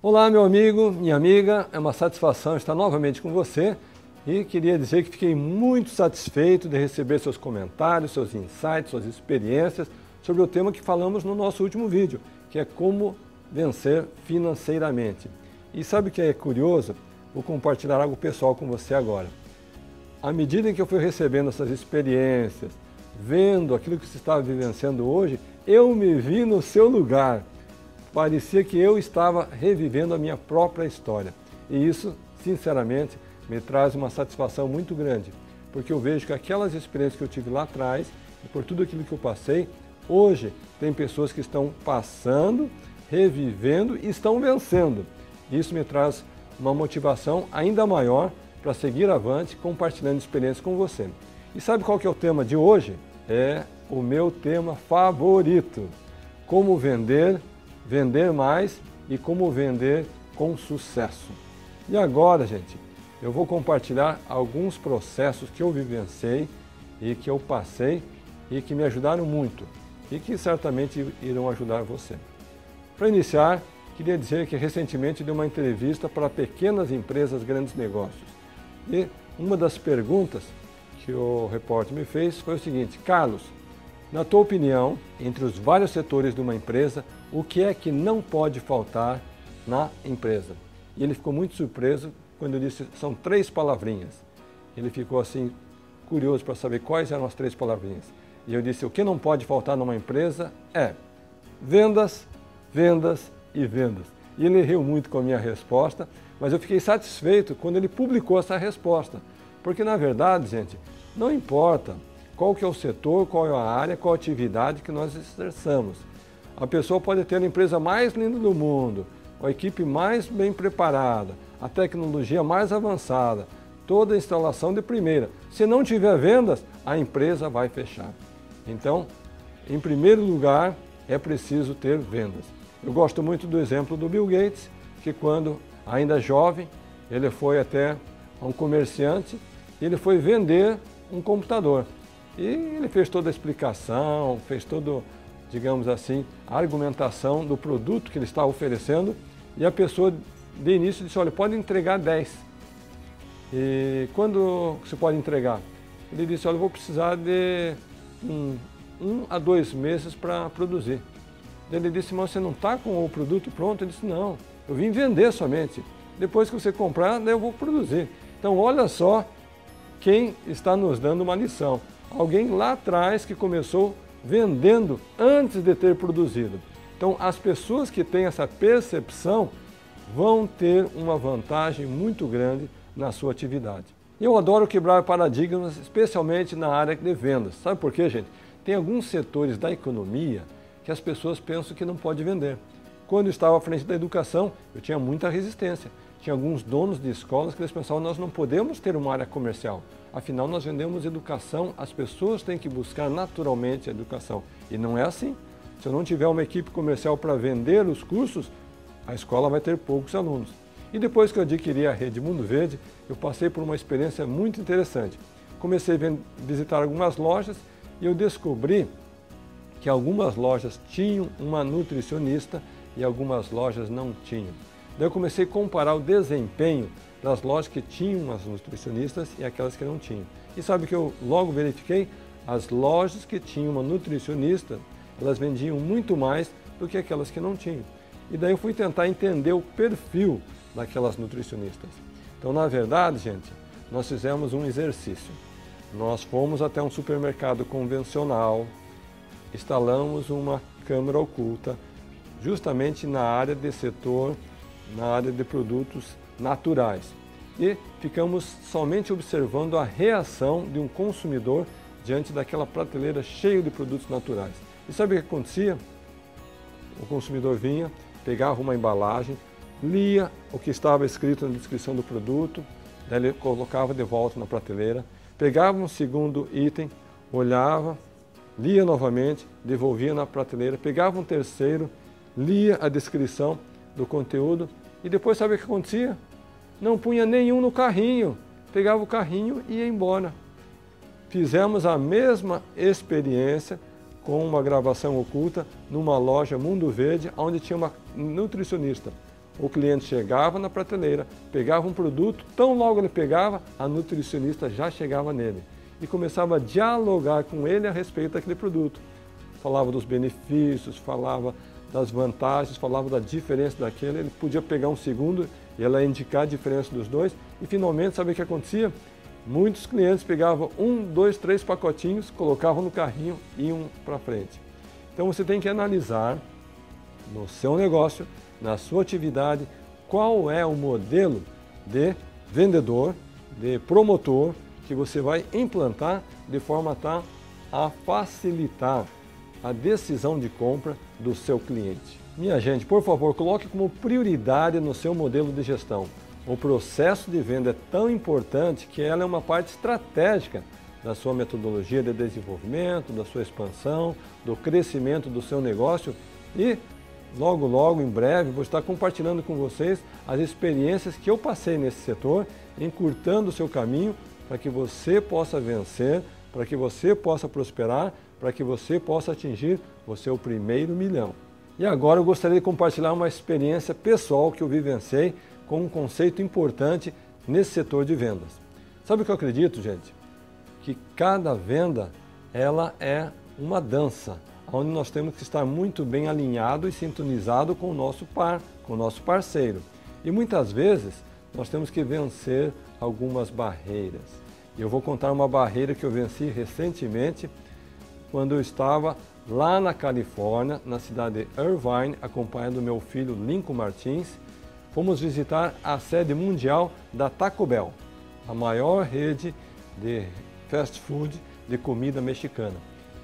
Olá, meu amigo, minha amiga, é uma satisfação estar novamente com você e queria dizer que fiquei muito satisfeito de receber seus comentários, seus insights, suas experiências sobre o tema que falamos no nosso último vídeo, que é como vencer financeiramente. E sabe o que é curioso? Vou compartilhar algo pessoal com você agora. À medida em que eu fui recebendo essas experiências, vendo aquilo que você estava vivenciando hoje, eu me vi no seu lugar parecia que eu estava revivendo a minha própria história. E isso, sinceramente, me traz uma satisfação muito grande, porque eu vejo que aquelas experiências que eu tive lá atrás, e por tudo aquilo que eu passei, hoje tem pessoas que estão passando, revivendo e estão vencendo. Isso me traz uma motivação ainda maior para seguir avante, compartilhando experiências com você. E sabe qual que é o tema de hoje? É o meu tema favorito: como vender vender mais e como vender com sucesso. E agora, gente, eu vou compartilhar alguns processos que eu vivenciei e que eu passei e que me ajudaram muito e que certamente irão ajudar você. Para iniciar, queria dizer que recentemente dei uma entrevista para pequenas empresas, grandes negócios. E uma das perguntas que o repórter me fez foi o seguinte: Carlos, na tua opinião, entre os vários setores de uma empresa, o que é que não pode faltar na empresa? E ele ficou muito surpreso quando eu disse são três palavrinhas. Ele ficou assim curioso para saber quais eram as três palavrinhas. E eu disse o que não pode faltar numa empresa é vendas, vendas e vendas. E ele riu muito com a minha resposta, mas eu fiquei satisfeito quando ele publicou essa resposta. Porque na verdade, gente, não importa qual que é o setor, qual é a área, qual a atividade que nós exerçamos. A pessoa pode ter a empresa mais linda do mundo, a equipe mais bem preparada, a tecnologia mais avançada, toda a instalação de primeira. Se não tiver vendas, a empresa vai fechar. Então, em primeiro lugar, é preciso ter vendas. Eu gosto muito do exemplo do Bill Gates, que quando ainda jovem, ele foi até um comerciante e ele foi vender um computador. E ele fez toda a explicação, fez todo, digamos assim, a argumentação do produto que ele está oferecendo e a pessoa de início disse, olha, pode entregar 10. E quando você pode entregar? Ele disse, olha, eu vou precisar de um, um a dois meses para produzir. Ele disse, mas você não está com o produto pronto? Ele disse, não, eu vim vender somente. Depois que você comprar, eu vou produzir. Então, olha só quem está nos dando uma lição alguém lá atrás que começou vendendo antes de ter produzido. Então, as pessoas que têm essa percepção vão ter uma vantagem muito grande na sua atividade. Eu adoro quebrar paradigmas, especialmente na área de vendas. Sabe por quê, gente? Tem alguns setores da economia que as pessoas pensam que não pode vender. Quando eu estava à frente da educação, eu tinha muita resistência. Tinha alguns donos de escolas que eles pensavam, nós não podemos ter uma área comercial. Afinal, nós vendemos educação, as pessoas têm que buscar naturalmente a educação. E não é assim. Se eu não tiver uma equipe comercial para vender os cursos, a escola vai ter poucos alunos. E depois que eu adquiri a rede Mundo Verde, eu passei por uma experiência muito interessante. Comecei a visitar algumas lojas e eu descobri que algumas lojas tinham uma nutricionista e algumas lojas não tinham. Daí eu comecei a comparar o desempenho das lojas que tinham as nutricionistas e aquelas que não tinham. E sabe que eu logo verifiquei? As lojas que tinham uma nutricionista, elas vendiam muito mais do que aquelas que não tinham. E daí eu fui tentar entender o perfil daquelas nutricionistas. Então, na verdade, gente, nós fizemos um exercício. Nós fomos até um supermercado convencional, instalamos uma câmera oculta, justamente na área de setor, na área de produtos naturais. E ficamos somente observando a reação de um consumidor diante daquela prateleira cheia de produtos naturais. E sabe o que acontecia? O consumidor vinha, pegava uma embalagem, lia o que estava escrito na descrição do produto, daí ele colocava de volta na prateleira, pegava um segundo item, olhava, lia novamente, devolvia na prateleira, pegava um terceiro, lia a descrição do conteúdo e depois sabe o que acontecia? não punha nenhum no carrinho, pegava o carrinho e ia embora. Fizemos a mesma experiência com uma gravação oculta numa loja Mundo Verde, onde tinha uma nutricionista. O cliente chegava na prateleira, pegava um produto, tão logo ele pegava, a nutricionista já chegava nele e começava a dialogar com ele a respeito daquele produto. Falava dos benefícios, falava das vantagens, falava da diferença daquele. Ele podia pegar um segundo e ela indicar a diferença dos dois. E finalmente, sabe o que acontecia? Muitos clientes pegavam um, dois, três pacotinhos, colocavam no carrinho e iam para frente. Então você tem que analisar no seu negócio, na sua atividade, qual é o modelo de vendedor, de promotor que você vai implantar de forma a, a facilitar a decisão de compra do seu cliente. Minha gente, por favor, coloque como prioridade no seu modelo de gestão. O processo de venda é tão importante que ela é uma parte estratégica da sua metodologia de desenvolvimento, da sua expansão, do crescimento do seu negócio e logo, logo, em breve, vou estar compartilhando com vocês as experiências que eu passei nesse setor, encurtando o seu caminho para que você possa vencer, para que você possa prosperar, para que você possa atingir o seu primeiro milhão. E agora eu gostaria de compartilhar uma experiência pessoal que eu vivenciei com um conceito importante nesse setor de vendas. Sabe o que eu acredito, gente? Que cada venda ela é uma dança, onde nós temos que estar muito bem alinhado e sintonizado com o nosso par, com o nosso parceiro. E muitas vezes nós temos que vencer algumas barreiras. Eu vou contar uma barreira que eu venci recentemente quando eu estava lá na Califórnia, na cidade de Irvine, acompanhando meu filho Lincoln Martins. Fomos visitar a sede mundial da Taco Bell, a maior rede de fast food de comida mexicana.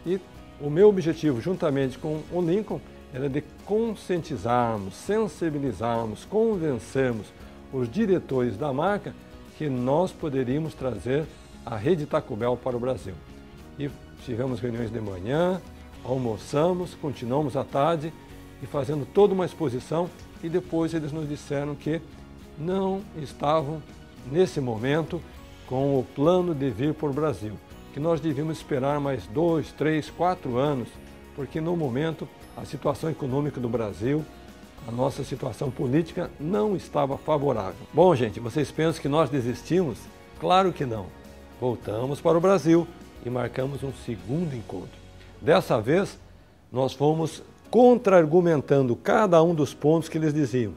E o meu objetivo, juntamente com o Lincoln, era de conscientizarmos, sensibilizarmos, convencermos os diretores da marca que nós poderíamos trazer a rede Taco Bell para o Brasil. Tivemos reuniões de manhã, almoçamos, continuamos à tarde e fazendo toda uma exposição e depois eles nos disseram que não estavam nesse momento com o plano de vir para o Brasil, que nós devíamos esperar mais dois, três, quatro anos, porque no momento a situação econômica do Brasil, a nossa situação política não estava favorável. Bom, gente, vocês pensam que nós desistimos? Claro que não. Voltamos para o Brasil e marcamos um segundo encontro. Dessa vez, nós fomos contra-argumentando cada um dos pontos que eles diziam.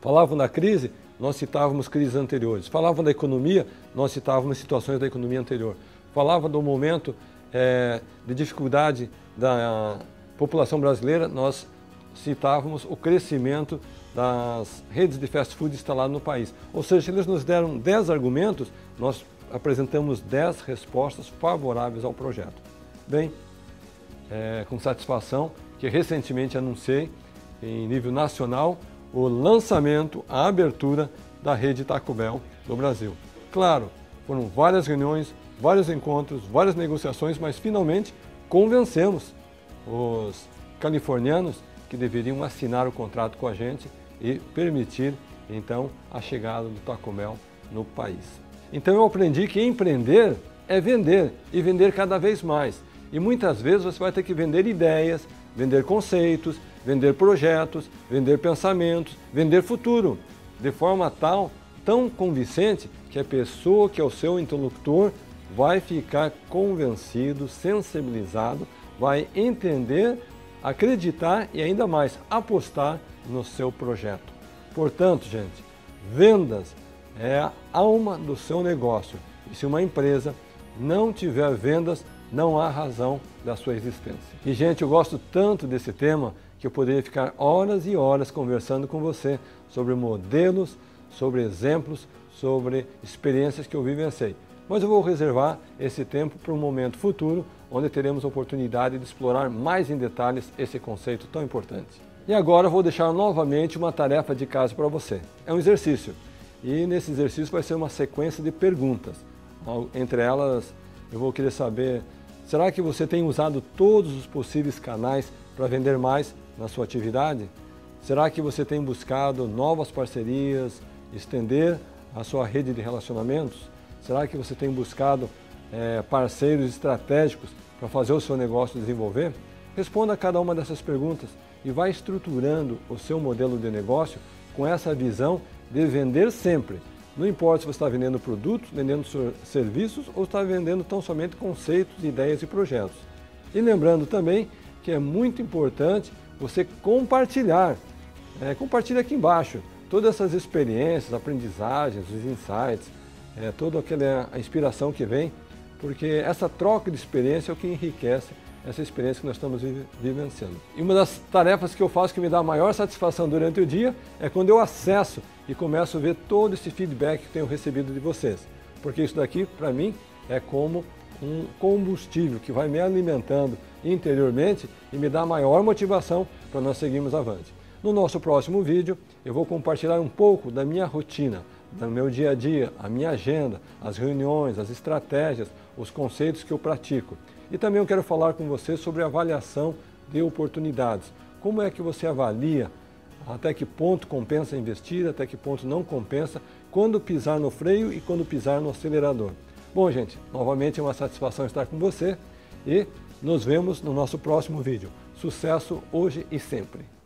Falavam da crise, nós citávamos crises anteriores. Falavam da economia, nós citávamos situações da economia anterior. Falavam do momento é, de dificuldade da população brasileira, nós citávamos o crescimento das redes de fast food instaladas no país. Ou seja, eles nos deram 10 argumentos, nós apresentamos 10 respostas favoráveis ao projeto. Bem, é, com satisfação que recentemente anunciei em nível nacional o lançamento, a abertura da rede Taco Bell no Brasil. Claro, foram várias reuniões, vários encontros, várias negociações, mas finalmente convencemos os californianos que deveriam assinar o contrato com a gente e permitir então a chegada do Taco Bell no país. Então eu aprendi que empreender é vender e vender cada vez mais. E muitas vezes você vai ter que vender ideias, vender conceitos, vender projetos, vender pensamentos, vender futuro, de forma tal, tão convincente, que a pessoa que é o seu interlocutor vai ficar convencido, sensibilizado, vai entender, acreditar e ainda mais apostar no seu projeto. Portanto, gente, vendas é a alma do seu negócio. E se uma empresa não tiver vendas, não há razão da sua existência. E, gente, eu gosto tanto desse tema que eu poderia ficar horas e horas conversando com você sobre modelos, sobre exemplos, sobre experiências que eu vivenciei. Mas eu vou reservar esse tempo para um momento futuro, onde teremos a oportunidade de explorar mais em detalhes esse conceito tão importante. E agora eu vou deixar novamente uma tarefa de casa para você. É um exercício. E nesse exercício vai ser uma sequência de perguntas. Entre elas, eu vou querer saber: será que você tem usado todos os possíveis canais para vender mais na sua atividade? Será que você tem buscado novas parcerias, estender a sua rede de relacionamentos? Será que você tem buscado é, parceiros estratégicos para fazer o seu negócio desenvolver? Responda a cada uma dessas perguntas e vá estruturando o seu modelo de negócio com essa visão de vender sempre. Não importa se você está vendendo produtos, vendendo serviços ou está vendendo tão somente conceitos, ideias e projetos. E lembrando também que é muito importante você compartilhar. É, compartilhe aqui embaixo todas essas experiências, aprendizagens, os insights, é, toda aquela inspiração que vem, porque essa troca de experiência é o que enriquece essa experiência que nós estamos vivenciando. E uma das tarefas que eu faço que me dá maior satisfação durante o dia é quando eu acesso e começo a ver todo esse feedback que tenho recebido de vocês. Porque isso daqui, para mim, é como um combustível que vai me alimentando interiormente e me dá maior motivação para nós seguirmos avante. No nosso próximo vídeo, eu vou compartilhar um pouco da minha rotina, do meu dia a dia, a minha agenda, as reuniões, as estratégias, os conceitos que eu pratico. E também eu quero falar com você sobre avaliação de oportunidades. Como é que você avalia até que ponto compensa investir, até que ponto não compensa, quando pisar no freio e quando pisar no acelerador. Bom, gente, novamente é uma satisfação estar com você e nos vemos no nosso próximo vídeo. Sucesso hoje e sempre!